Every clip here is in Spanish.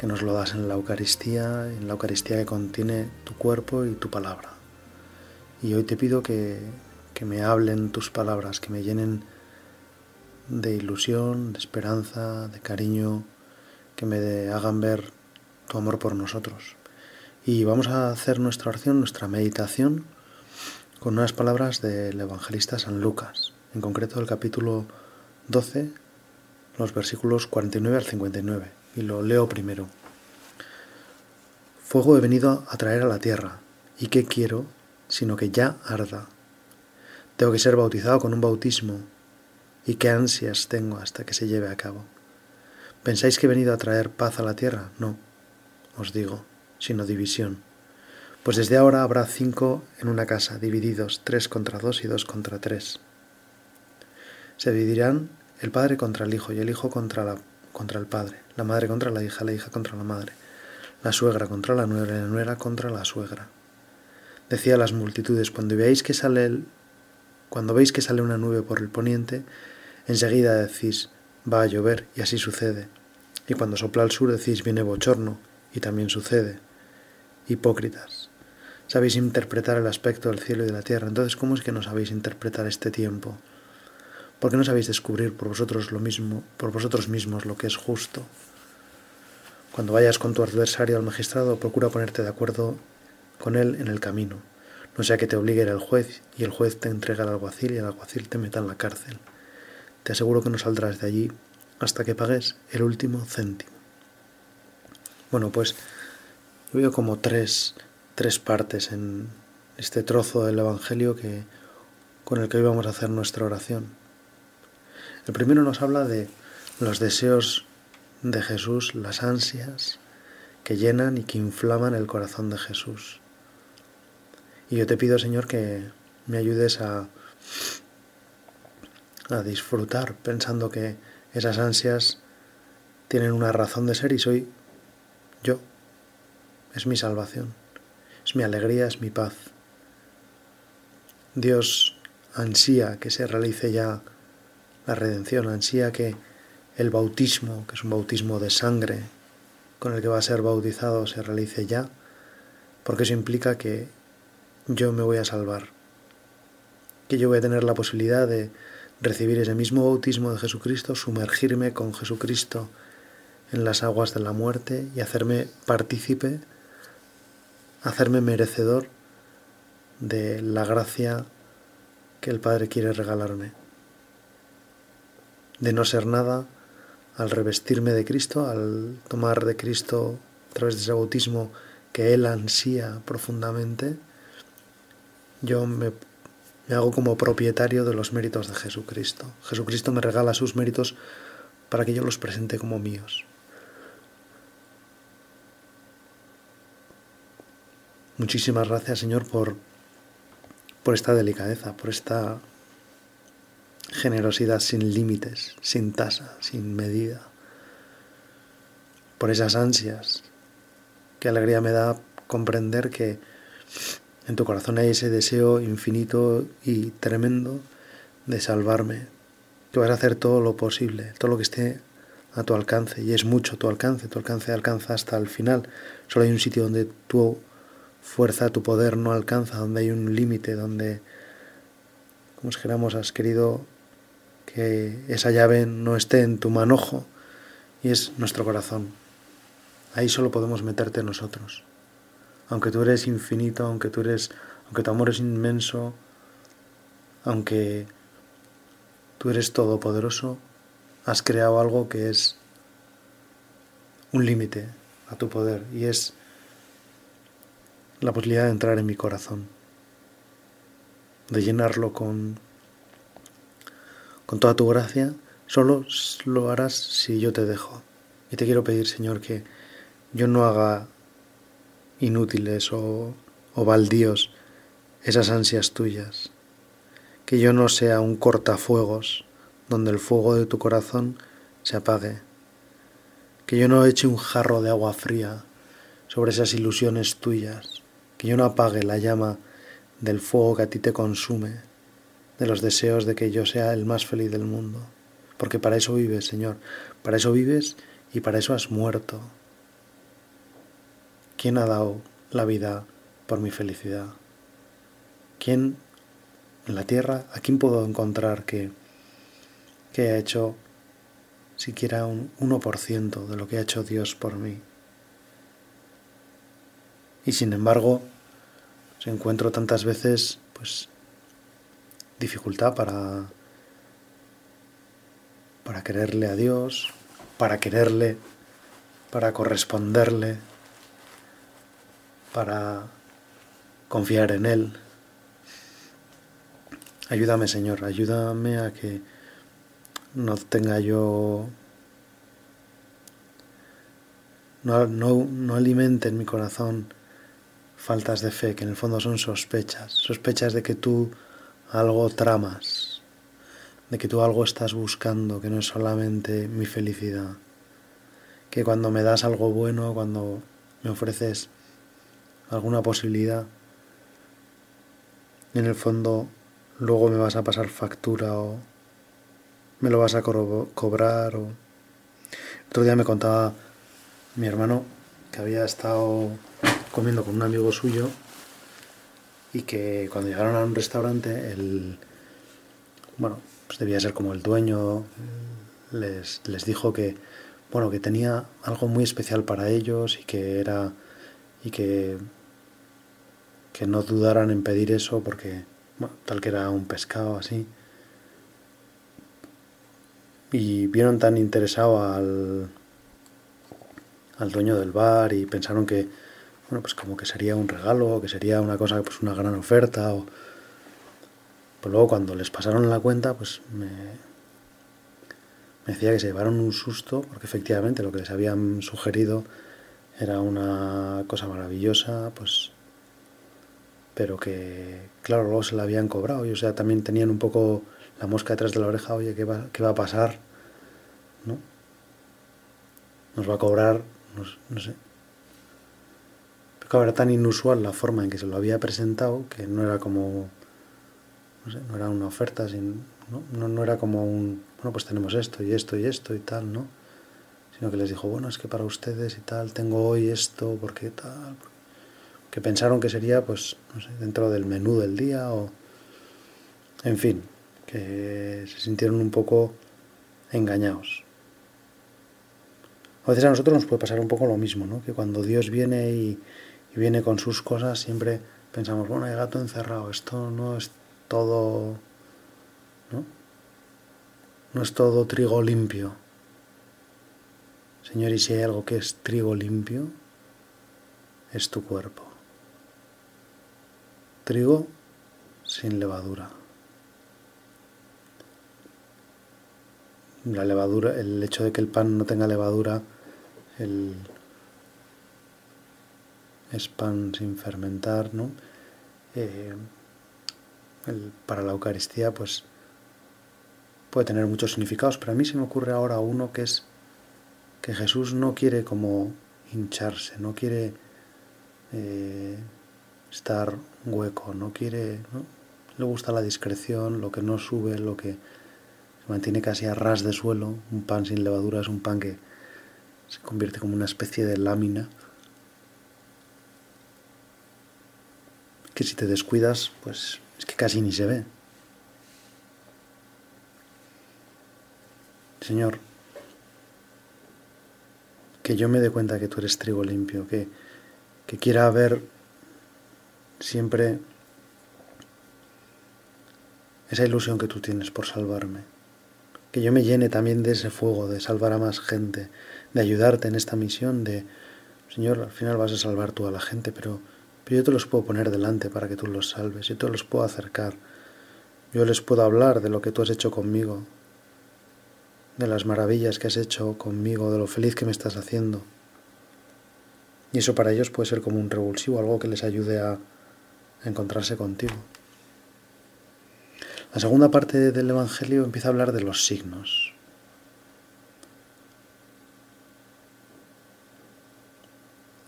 que nos lo das en la Eucaristía, en la Eucaristía que contiene tu cuerpo y tu palabra. Y hoy te pido que, que me hablen tus palabras, que me llenen de ilusión, de esperanza, de cariño, que me hagan ver tu amor por nosotros. Y vamos a hacer nuestra oración, nuestra meditación, con unas palabras del evangelista San Lucas, en concreto el capítulo 12, los versículos 49 al 59 y lo leo primero. Fuego he venido a traer a la tierra, ¿y qué quiero sino que ya arda? Tengo que ser bautizado con un bautismo, ¿y qué ansias tengo hasta que se lleve a cabo? ¿Pensáis que he venido a traer paz a la tierra? No, os digo, sino división. Pues desde ahora habrá cinco en una casa, divididos, tres contra dos y dos contra tres. Se dividirán el padre contra el hijo y el hijo contra la contra el padre, la madre contra la hija, la hija contra la madre, la suegra contra la nuera y la nuera contra la suegra. Decía a las multitudes, cuando veáis que sale el, cuando veis que sale una nube por el poniente, enseguida decís, va a llover, y así sucede. Y cuando sopla al sur decís, viene bochorno, y también sucede. Hipócritas. Sabéis interpretar el aspecto del cielo y de la tierra, entonces ¿cómo es que no sabéis interpretar este tiempo? ¿Por qué no sabéis descubrir por vosotros lo mismo, por vosotros mismos lo que es justo? Cuando vayas con tu adversario al magistrado, procura ponerte de acuerdo con él en el camino, no sea que te obligue el juez y el juez te entregue al alguacil y el alguacil te meta en la cárcel. Te aseguro que no saldrás de allí hasta que pagues el último céntimo. Bueno, pues veo como tres, tres partes en este trozo del Evangelio que, con el que hoy vamos a hacer nuestra oración. El primero nos habla de los deseos de Jesús, las ansias que llenan y que inflaman el corazón de Jesús. Y yo te pido, Señor, que me ayudes a, a disfrutar pensando que esas ansias tienen una razón de ser y soy yo. Es mi salvación, es mi alegría, es mi paz. Dios ansía que se realice ya la redención, ansía que el bautismo, que es un bautismo de sangre, con el que va a ser bautizado, se realice ya, porque eso implica que yo me voy a salvar, que yo voy a tener la posibilidad de recibir ese mismo bautismo de Jesucristo, sumergirme con Jesucristo en las aguas de la muerte y hacerme partícipe, hacerme merecedor de la gracia que el Padre quiere regalarme de no ser nada al revestirme de Cristo, al tomar de Cristo a través de ese bautismo que Él ansía profundamente, yo me, me hago como propietario de los méritos de Jesucristo. Jesucristo me regala sus méritos para que yo los presente como míos. Muchísimas gracias, Señor, por, por esta delicadeza, por esta generosidad sin límites, sin tasa, sin medida, por esas ansias. Qué alegría me da comprender que en tu corazón hay ese deseo infinito y tremendo de salvarme, que vas a hacer todo lo posible, todo lo que esté a tu alcance, y es mucho tu alcance, tu alcance alcanza hasta el final. Solo hay un sitio donde tu fuerza, tu poder no alcanza, donde hay un límite, donde, como dijéramos, has querido que esa llave no esté en tu manojo y es nuestro corazón. Ahí solo podemos meterte nosotros. Aunque tú eres infinito, aunque tú eres, aunque tu amor es inmenso, aunque tú eres todopoderoso, has creado algo que es un límite a tu poder y es la posibilidad de entrar en mi corazón, de llenarlo con con toda tu gracia, solo lo harás si yo te dejo. Y te quiero pedir, Señor, que yo no haga inútiles o, o baldíos esas ansias tuyas, que yo no sea un cortafuegos donde el fuego de tu corazón se apague, que yo no eche un jarro de agua fría sobre esas ilusiones tuyas, que yo no apague la llama del fuego que a ti te consume, de los deseos de que yo sea el más feliz del mundo, porque para eso vives, Señor, para eso vives y para eso has muerto. ¿Quién ha dado la vida por mi felicidad? ¿Quién en la tierra, a quién puedo encontrar que, que haya hecho siquiera un 1% de lo que ha hecho Dios por mí? Y sin embargo, se encuentro tantas veces, pues, dificultad para, para quererle a Dios, para quererle, para corresponderle, para confiar en Él. Ayúdame, Señor, ayúdame a que no tenga yo, no, no, no alimente en mi corazón faltas de fe, que en el fondo son sospechas, sospechas de que tú algo tramas, de que tú algo estás buscando, que no es solamente mi felicidad, que cuando me das algo bueno, cuando me ofreces alguna posibilidad, en el fondo luego me vas a pasar factura o me lo vas a cobrar o... Otro día me contaba mi hermano que había estado comiendo con un amigo suyo y que cuando llegaron a un restaurante el bueno pues debía ser como el dueño les, les dijo que bueno que tenía algo muy especial para ellos y que era y que que no dudaran en pedir eso porque, tal que era un pescado así. Y vieron tan interesado al, al dueño del bar y pensaron que, bueno, pues como que sería un regalo, que sería una cosa, pues una gran oferta. O... Pues luego cuando les pasaron la cuenta, pues me, me decía que se llevaron un susto, porque efectivamente lo que les habían sugerido era una cosa maravillosa, pues pero que, claro, luego se la habían cobrado y, o sea, también tenían un poco la mosca detrás de la oreja, oye, ¿qué va, qué va a pasar? ¿No? Nos va a cobrar, no, sé. Pero era tan inusual la forma en que se lo había presentado que no era como, no sé, no era una oferta, sin, ¿no? No, no era como un, bueno, pues tenemos esto y esto y esto y tal, ¿no? Sino que les dijo, bueno, es que para ustedes y tal, tengo hoy esto, porque tal, que pensaron que sería, pues, no sé, dentro del menú del día o... En fin, que se sintieron un poco engañados. A veces a nosotros nos puede pasar un poco lo mismo, ¿no? Que cuando Dios viene y, viene con sus cosas, siempre pensamos, bueno, hay gato encerrado, esto no es todo, ¿no? No es todo trigo limpio. Señor, y si hay algo que es trigo limpio, es tu cuerpo trigo sin levadura. La levadura, el hecho de que el pan no tenga levadura, el, es pan sin fermentar, ¿no? Eh, para la Eucaristía, pues puede tener muchos significados, pero a mí se me ocurre ahora uno que es que Jesús no quiere como hincharse, no quiere eh, estar hueco, no quiere, le gusta la discreción, lo que no sube, lo que se mantiene casi a ras de suelo. Un pan sin levadura es un pan que se convierte como una especie de lámina. Que si te descuidas, pues es que casi ni se ve. Señor, que yo me dé cuenta que tú eres trigo limpio, que, que quiera ver siempre esa ilusión que tú tienes por salvarme. Que yo me llene también de ese fuego, de salvar a más gente, de ayudarte en esta misión, de, Señor, al final vas a salvar tú a la gente, pero, yo te los puedo poner delante para que tú los salves, yo te los puedo acercar, yo les puedo hablar de lo que tú has hecho conmigo, de las maravillas que has hecho conmigo, de lo feliz que me estás haciendo. Y eso para ellos puede ser como un revulsivo, algo que les ayude a, encontrarse contigo. La segunda parte del Evangelio empieza a hablar de los signos.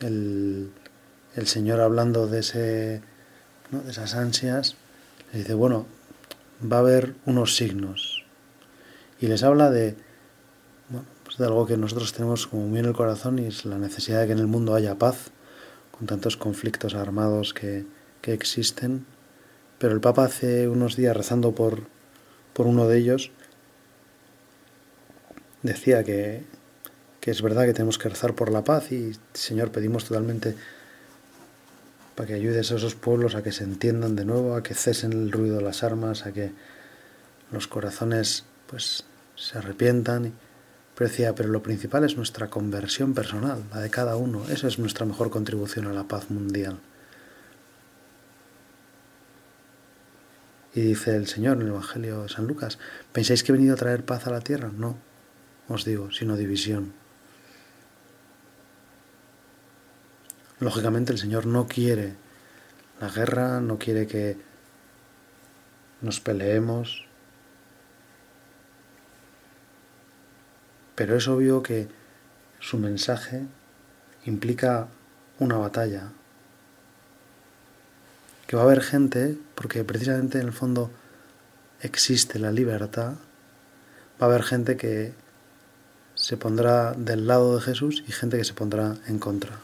El, Señor hablando de, ese, de esas ansias, le dice, bueno, va a haber unos signos. Y les habla de, pues de algo que nosotros tenemos como muy en el corazón y es la necesidad de que en el mundo haya paz, con tantos conflictos armados que, que existen. Pero el Papa hace unos días rezando por, por uno de ellos, decía que, que es verdad que tenemos que rezar por la paz y Señor pedimos totalmente para que ayudes a esos pueblos a que se entiendan de nuevo, a que cesen el ruido de las armas, a que los corazones pues se arrepientan. Pero decía, pero lo principal es nuestra conversión personal, la de cada uno. Esa es nuestra mejor contribución a la paz mundial. Y dice el Señor en el Evangelio de San Lucas, ¿pensáis que he venido a traer paz a la tierra? No, os digo, sino división. Lógicamente el Señor no quiere la guerra, no quiere que nos peleemos, pero es obvio que su mensaje implica una batalla, que va a haber gente, porque precisamente en el fondo existe la libertad, va a haber gente que se pondrá del lado de Jesús y gente que se pondrá en contra.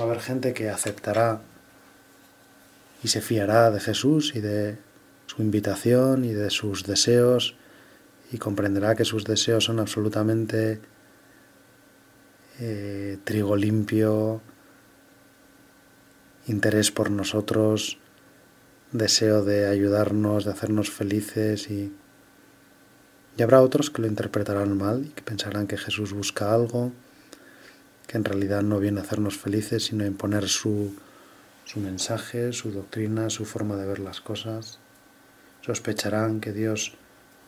Va a haber gente que aceptará y se fiará de Jesús y de su invitación y de sus deseos y comprenderá que sus deseos son absolutamente eh, trigo limpio, interés por nosotros, deseo de ayudarnos, de hacernos felices y, y habrá otros que lo interpretarán mal y que pensarán que Jesús busca algo que en realidad no viene a hacernos felices, sino a imponer su, su mensaje, su doctrina, su forma de ver las cosas. Sospecharán que Dios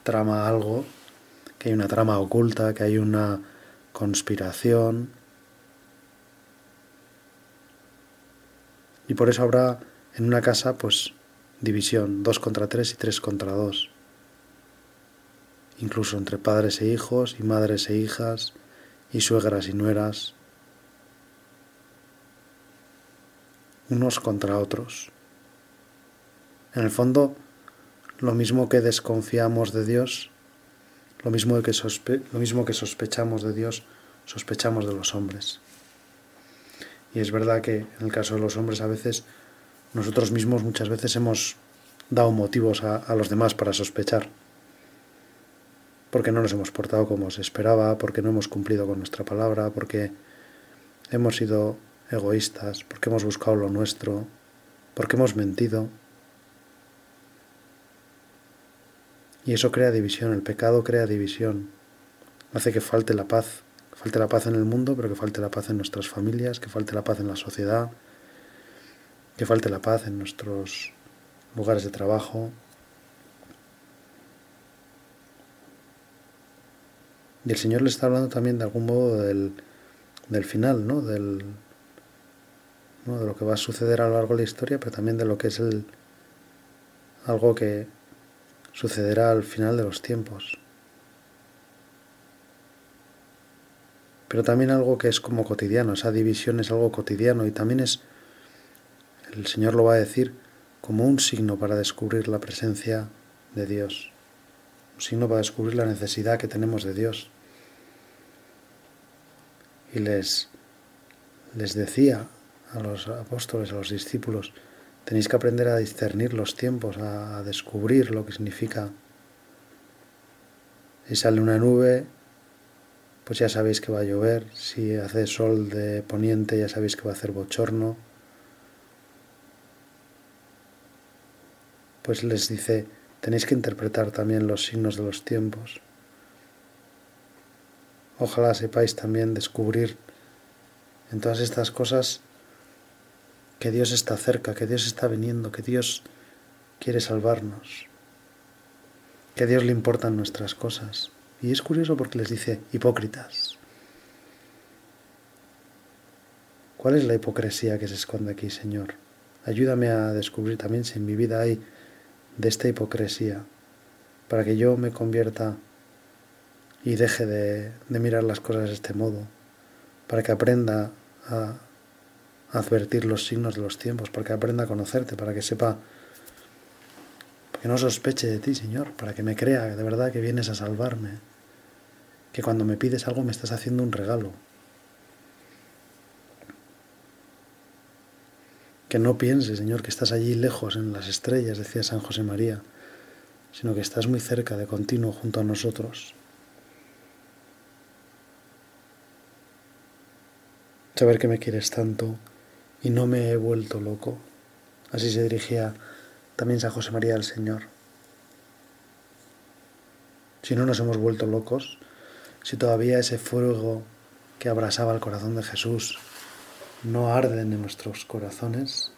trama algo, que hay una trama oculta, que hay una conspiración. Y por eso habrá en una casa, pues, división, dos contra tres y tres contra dos. Incluso entre padres e hijos, y madres e hijas, y suegras y nueras, unos contra otros. En el fondo, lo mismo que desconfiamos de Dios, lo mismo que, lo mismo que sospechamos de Dios, sospechamos de los hombres. Y es verdad que en el caso de los hombres a veces nosotros mismos muchas veces hemos dado motivos a, a, los demás para sospechar. Porque no nos hemos portado como se esperaba, porque no hemos cumplido con nuestra palabra, porque hemos sido egoístas, porque hemos buscado lo nuestro, porque hemos mentido. Y eso crea división, el pecado crea división, hace que falte la paz, que falte la paz en el mundo, pero que falte la paz en nuestras familias, que falte la paz en la sociedad, que falte la paz en nuestros lugares de trabajo. Y el Señor le está hablando también de algún modo del, del final, ¿no? Del, de lo que va a suceder a lo largo de la historia, pero también de lo que es el, algo que sucederá al final de los tiempos. Pero también algo que es como cotidiano, esa división es algo cotidiano y también es, el Señor lo va a decir, como un signo para descubrir la presencia de Dios, un signo para descubrir la necesidad que tenemos de Dios. Y les, les decía a los apóstoles, a los discípulos, tenéis que aprender a discernir los tiempos, a, descubrir lo que significa. Si sale una nube, pues ya sabéis que va a llover. Si hace sol de poniente, ya sabéis que va a hacer bochorno. Pues les dice, tenéis que interpretar también los signos de los tiempos. Ojalá sepáis también descubrir en todas estas cosas que Dios está cerca, que Dios está viniendo, que Dios quiere salvarnos, que a Dios le importan nuestras cosas. Y es curioso porque les dice hipócritas. ¿Cuál es la hipocresía que se esconde aquí, Señor? Ayúdame a descubrir también si en mi vida hay de esta hipocresía, para que yo me convierta y deje de, mirar las cosas de este modo, para que aprenda a, advertir los signos de los tiempos, para que aprenda a conocerte, para que sepa, que no sospeche de ti, Señor, para que me crea de verdad que vienes a salvarme, que cuando me pides algo me estás haciendo un regalo. Que no piense, Señor, que estás allí lejos en las estrellas, decía San José María, sino que estás muy cerca de continuo junto a nosotros. Saber que me quieres tanto y no me he vuelto loco. Así se dirigía también San José María al Señor. Si no nos hemos vuelto locos, si todavía ese fuego que abrasaba el corazón de Jesús no arde en nuestros corazones,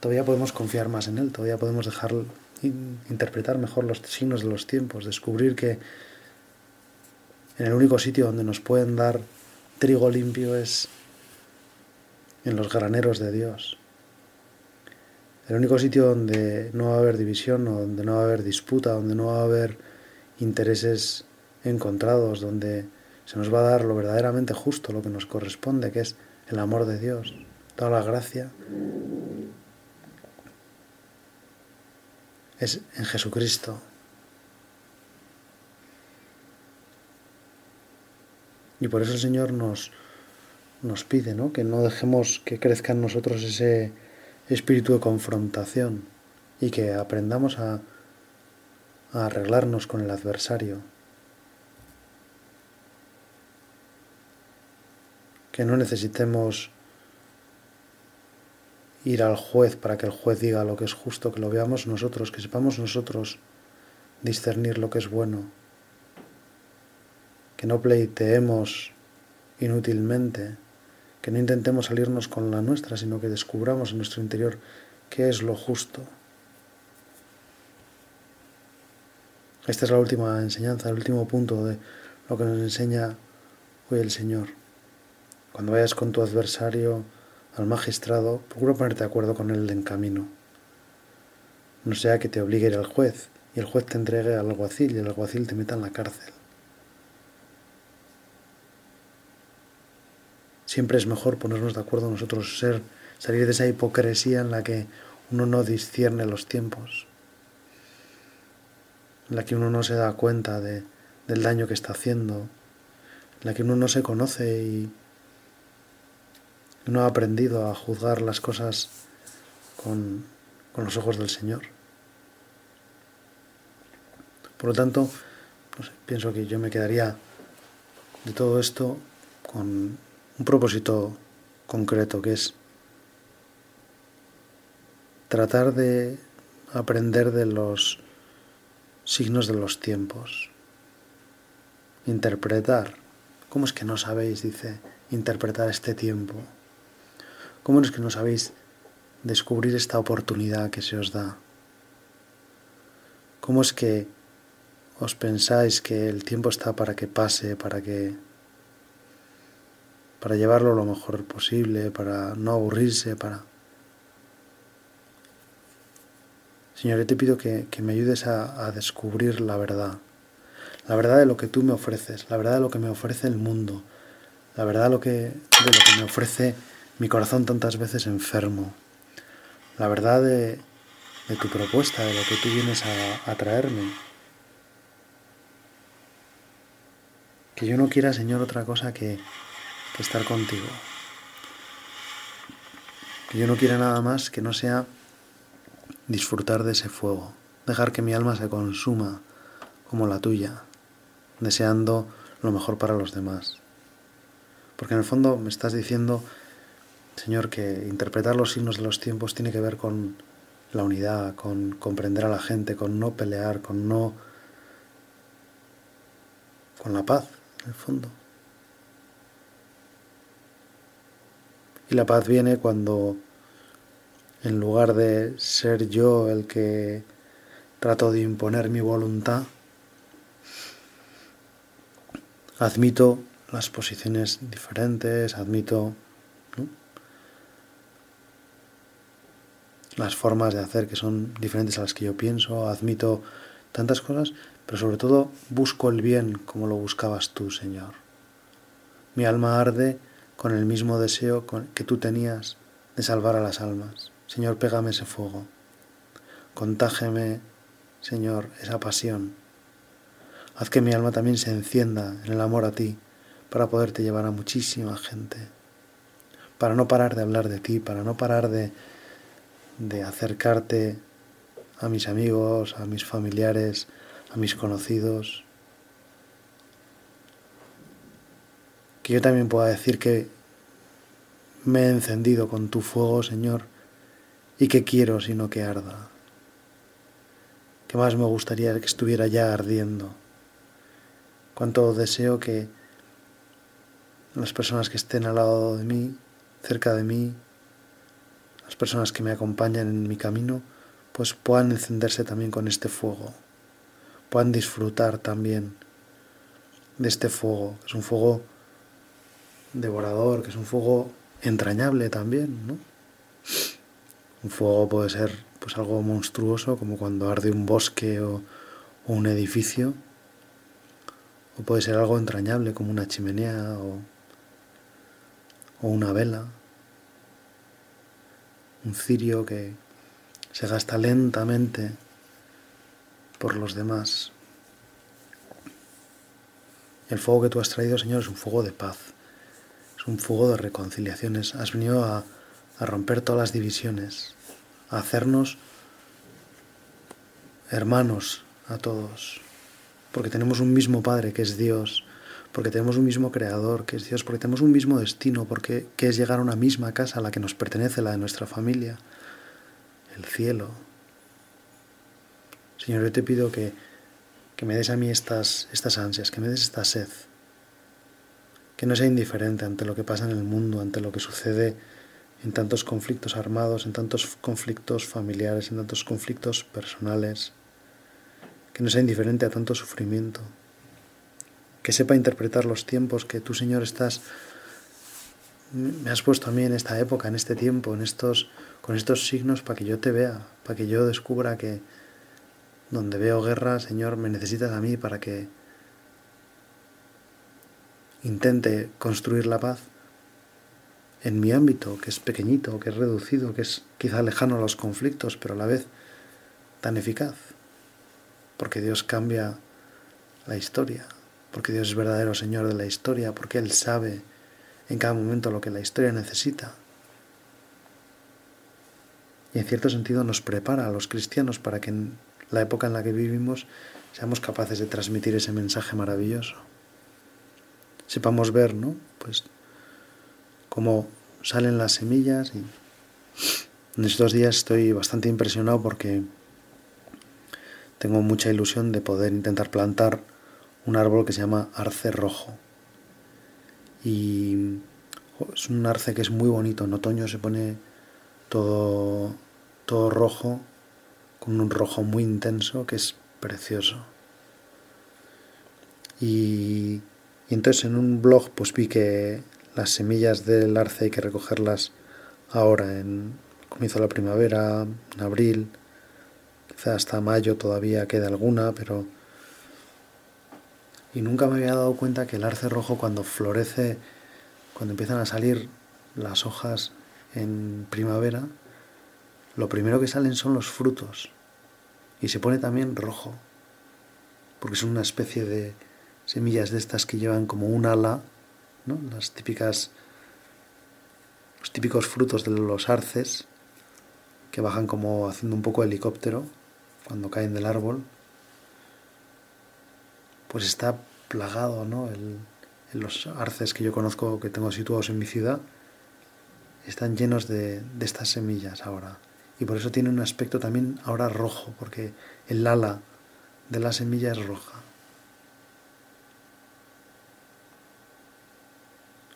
todavía podemos confiar más en Él, todavía podemos dejar interpretar mejor los signos de los tiempos, descubrir que en el único sitio donde nos pueden dar trigo limpio es en los graneros de Dios. El único sitio donde no va a haber división, donde no va a haber disputa, donde no va a haber intereses encontrados, donde se nos va a dar lo verdaderamente justo, lo que nos corresponde, que es el amor de Dios, toda la gracia, es en Jesucristo. Y por eso el Señor nos, nos pide ¿no? que no dejemos que crezca en nosotros ese espíritu de confrontación y que aprendamos a, a arreglarnos con el adversario. Que no necesitemos ir al juez para que el juez diga lo que es justo, que lo veamos nosotros, que sepamos nosotros discernir lo que es bueno, que no pleiteemos inútilmente, que no intentemos salirnos con la nuestra, sino que descubramos en nuestro interior qué es lo justo. Esta es la última enseñanza, el último punto de lo que nos enseña hoy el Señor. Cuando vayas con tu adversario al magistrado, procura ponerte de acuerdo con él en camino. No sea que te obligue ir al juez y el juez te entregue al alguacil y el alguacil te meta en la cárcel. Siempre es mejor ponernos de acuerdo nosotros, ser, salir de esa hipocresía en la que uno no discierne los tiempos, en la que uno no se da cuenta de, del daño que está haciendo, en la que uno no se conoce y no ha aprendido a juzgar las cosas con, con los ojos del Señor. Por lo tanto, pienso que yo me quedaría de todo esto con un propósito concreto que es tratar de aprender de los signos de los tiempos, interpretar. ¿Cómo es que no sabéis, dice, interpretar este tiempo? ¿Cómo es que no sabéis descubrir esta oportunidad que se os da? ¿Cómo es que os pensáis que el tiempo está para que pase, para que para llevarlo lo mejor posible, para no aburrirse, para... Señor, yo te pido que, me ayudes a, a, descubrir la verdad, la verdad de lo que tú me ofreces, la verdad de lo que me ofrece el mundo, la verdad de lo que, de lo que me ofrece mi corazón tantas veces enfermo, la verdad de, de tu propuesta, de lo que tú vienes a, a traerme. Que yo no quiera, Señor, otra cosa que, estar contigo. Que yo no quiera nada más que no sea disfrutar de ese fuego, dejar que mi alma se consuma como la tuya, deseando lo mejor para los demás. Porque en el fondo me estás diciendo, Señor, que interpretar los signos de los tiempos tiene que ver con la unidad, con comprender a la gente, con no pelear, con no... con la paz, en el fondo. Y la paz viene cuando, en lugar de ser yo el que trato de imponer mi voluntad, admito las posiciones diferentes, admito las formas de hacer que son diferentes a las que yo pienso, admito tantas cosas, pero sobre todo busco el bien como lo buscabas tú, Señor. Mi alma arde con el mismo deseo que tú tenías de salvar a las almas. Señor, pégame ese fuego. Contágeme, Señor, esa pasión. Haz que mi alma también se encienda en el amor a ti para poderte llevar a muchísima gente. Para no parar de hablar de ti, para no parar de, de acercarte a mis amigos, a mis familiares, a mis conocidos. Que yo también pueda decir que me he encendido con tu fuego, Señor, y que quiero sino que arda. Que más me gustaría que estuviera ya ardiendo. Cuánto deseo que las personas que estén al lado de mí, cerca de mí, las personas que me acompañan en mi camino, pues puedan encenderse también con este fuego, puedan disfrutar también de este fuego, que es un fuego devorador, que es un fuego entrañable también, ¿no? Un fuego puede ser pues algo monstruoso, como cuando arde un bosque o, un edificio, o puede ser algo entrañable como una chimenea o, o una vela, un cirio que se gasta lentamente por los demás. El fuego que tú has traído, Señor, es un fuego de paz, un fuego de reconciliaciones. Has venido a, romper todas las divisiones, a hacernos hermanos a todos, porque tenemos un mismo Padre que es Dios, porque tenemos un mismo Creador que es Dios, porque tenemos un mismo destino, porque que es llegar a una misma casa a la que nos pertenece, la de nuestra familia, el cielo. Señor, yo te pido que, que me des a mí estas, estas ansias, que me des esta sed, que no sea indiferente ante lo que pasa en el mundo, ante lo que sucede en tantos conflictos armados, en tantos conflictos familiares, en tantos conflictos personales, que no sea indiferente a tanto sufrimiento, que sepa interpretar los tiempos que tú, Señor, estás me has puesto a mí en esta época, en este tiempo, en estos con estos signos para que yo te vea, para que yo descubra que donde veo guerra, Señor, me necesitas a mí para que intente construir la paz en mi ámbito, que es pequeñito, que es reducido, que es quizá lejano a los conflictos, pero a la vez tan eficaz. Porque Dios cambia la historia, porque Dios es verdadero Señor de la historia, porque Él sabe en cada momento lo que la historia necesita. Y en cierto sentido nos prepara a los cristianos para que en la época en la que vivimos seamos capaces de transmitir ese mensaje maravilloso. Sepamos ver, ¿no? Pues cómo salen las semillas y en estos días estoy bastante impresionado porque tengo mucha ilusión de poder intentar plantar un árbol que se llama arce rojo. Y es un arce que es muy bonito. En otoño se pone todo, todo rojo, con un rojo muy intenso que es precioso. Y, y entonces en un blog pues vi que las semillas del arce hay que recogerlas ahora, en comienzo de la primavera, en abril, quizá hasta mayo todavía queda alguna, pero... Y nunca me había dado cuenta que el arce rojo cuando florece, cuando empiezan a salir las hojas en primavera, lo primero que salen son los frutos. Y se pone también rojo, porque son una especie de semillas de estas que llevan como un ala las típicas, los típicos frutos de los arces que bajan como haciendo un poco helicóptero cuando caen del árbol, pues está plagado, ¿no? en los arces que yo conozco, que tengo situados en mi ciudad, están llenos de, de estas semillas ahora. Y por eso tiene un aspecto también ahora rojo, porque el ala de la semilla es roja.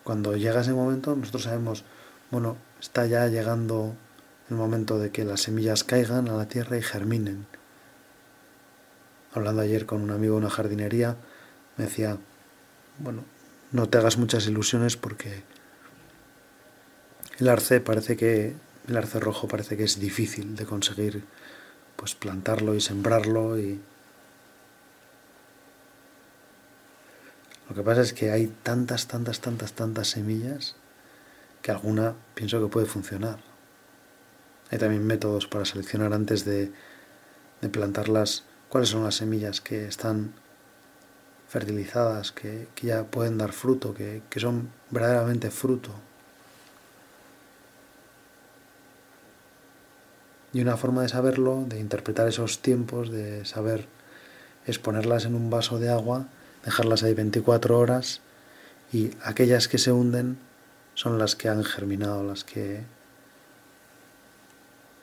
Cuando llega ese momento, nosotros sabemos, bueno, está ya llegando el momento de que las semillas caigan a la tierra y germinen. Hablando ayer con un amigo de una jardinería, me decía, bueno, no te hagas muchas ilusiones porque el arce parece que el arce rojo parece que es difícil de conseguir pues plantarlo y sembrarlo y lo que pasa es que hay tantas tantas tantas tantas semillas que alguna pienso que puede funcionar hay también métodos para seleccionar antes de, de plantarlas cuáles son las semillas que están fertilizadas, que, ya pueden dar fruto, que, que son verdaderamente fruto. Y una forma de saberlo, de interpretar esos tiempos, de saber es ponerlas en un vaso de agua, dejarlas ahí 24 horas y aquellas que se hunden son las que han germinado, las que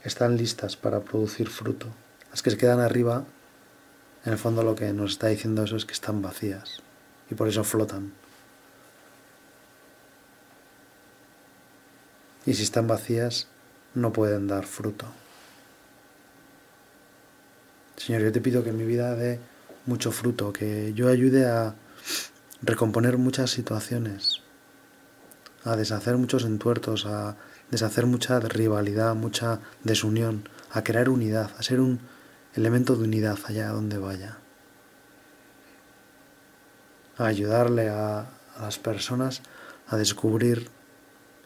están listas para producir fruto. Las que se quedan arriba, en el fondo lo que nos está diciendo eso es que están vacías y por eso flotan. Y si están vacías, no pueden dar fruto. Señor, yo te pido que en mi vida dé mucho fruto, que yo ayude a recomponer muchas situaciones, a deshacer muchos entuertos, a deshacer mucha rivalidad, mucha desunión, a crear unidad, a ser un elemento de unidad allá donde vaya. A ayudarle a, a las personas a descubrir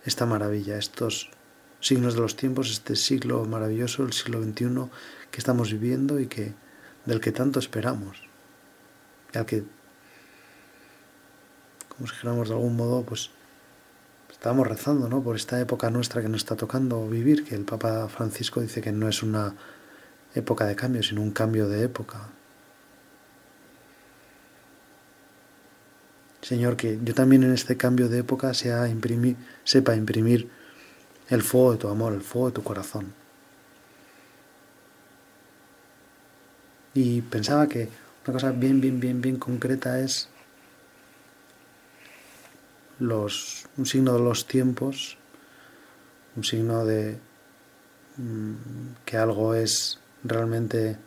esta maravilla, estos signos de los tiempos, este siglo maravilloso, el siglo XXI que estamos viviendo y que del que tanto esperamos, y al que, como si dijéramos de algún modo, pues Estábamos rezando ¿no? por esta época nuestra que nos está tocando vivir, que el Papa Francisco dice que no es una época de cambio, sino un cambio de época. Señor, que yo también en este cambio de época sepa imprimir el fuego de tu amor, el fuego de tu corazón. Y pensaba que una cosa bien, bien, bien, bien concreta es los, un signo de los tiempos, un signo de mm, que algo es realmente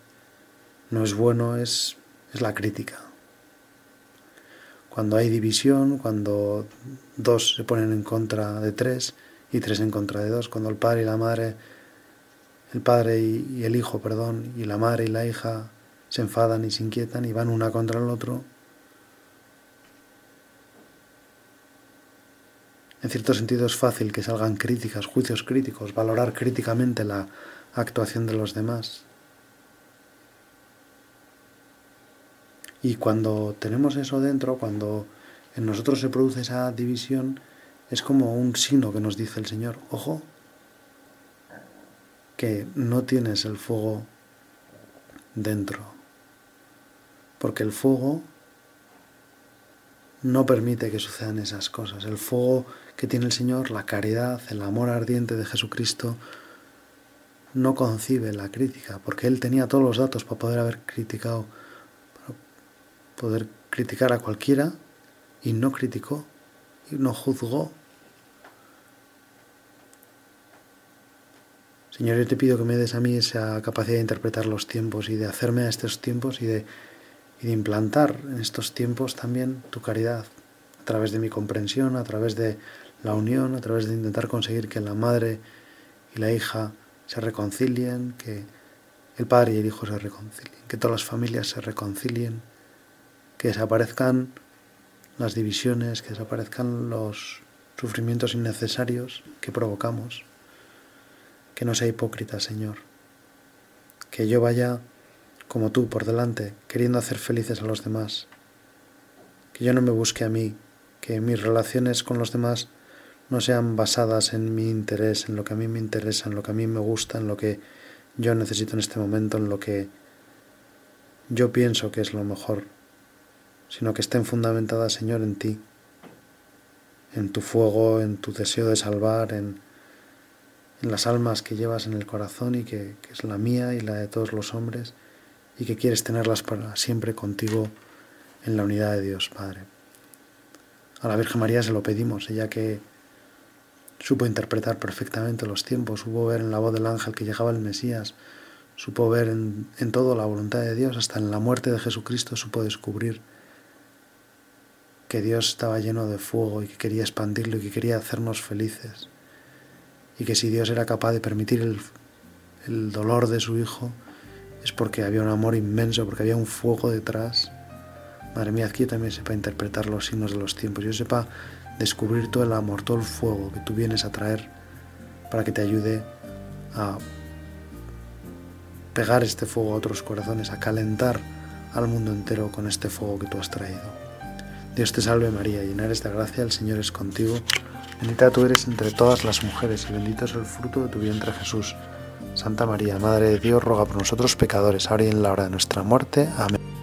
no es bueno, es, es la crítica. Cuando hay división, cuando dos se ponen en contra de tres y tres en contra de dos, cuando el padre y la madre, el padre y, y el hijo, perdón, y la madre y la hija se enfadan y se inquietan y van una contra el otro, En cierto sentido es fácil que salgan críticas, juicios críticos, valorar críticamente la actuación de los demás. Y cuando tenemos eso dentro, cuando en nosotros se produce esa división, es como un signo que nos dice el Señor, ojo, que no tienes el fuego dentro. Porque el fuego no permite que sucedan esas cosas. El fuego que tiene el Señor, la caridad, el amor ardiente de Jesucristo, no concibe la crítica, porque Él tenía todos los datos para poder haber criticado, para poder criticar a cualquiera, y no criticó, y no juzgó. Señor, yo te pido que me des a mí esa capacidad de interpretar los tiempos y de hacerme a estos tiempos y de, y de implantar en estos tiempos también tu caridad, a través de mi comprensión, a través de la unión a través de intentar conseguir que la madre y la hija se reconcilien, que el padre y el hijo se reconcilien, que todas las familias se reconcilien, que desaparezcan las divisiones, que desaparezcan los sufrimientos innecesarios que provocamos, que no sea hipócrita, Señor, que yo vaya como tú por delante, queriendo hacer felices a los demás, que yo no me busque a mí, que mis relaciones con los demás no sean basadas en mi interés, en lo que a mí me interesa, en lo que a mí me gusta, en lo que yo necesito en este momento, en lo que yo pienso que es lo mejor, sino que estén fundamentadas, Señor, en ti, en tu fuego, en tu deseo de salvar, en, las almas que llevas en el corazón y que es la mía y la de todos los hombres, y que quieres tenerlas para siempre contigo en la unidad de Dios, Padre. A la Virgen María se lo pedimos, ella que Supo interpretar perfectamente los tiempos, supo ver en la voz del ángel que llegaba el Mesías, supo ver en, en todo la voluntad de Dios, hasta en la muerte de Jesucristo supo descubrir que Dios estaba lleno de fuego y que quería expandirlo y que quería hacernos felices. y que si Dios era capaz de permitir el, el dolor de su hijo, es porque había un amor inmenso, porque había un fuego detrás. Madre mía, que yo también sepa interpretar los signos de los tiempos, yo sepa descubrir todo el amor, todo el fuego que tú vienes a traer para que te ayude a pegar este fuego a otros corazones, a calentar al mundo entero con este fuego que tú has traído. Dios te salve María, llena eres de gracia, el Señor es contigo, bendita tú eres entre todas las mujeres y bendito es el fruto de tu vientre Jesús. Santa María, Madre de Dios, ruega por nosotros pecadores, ahora y en la hora de nuestra muerte. Amén.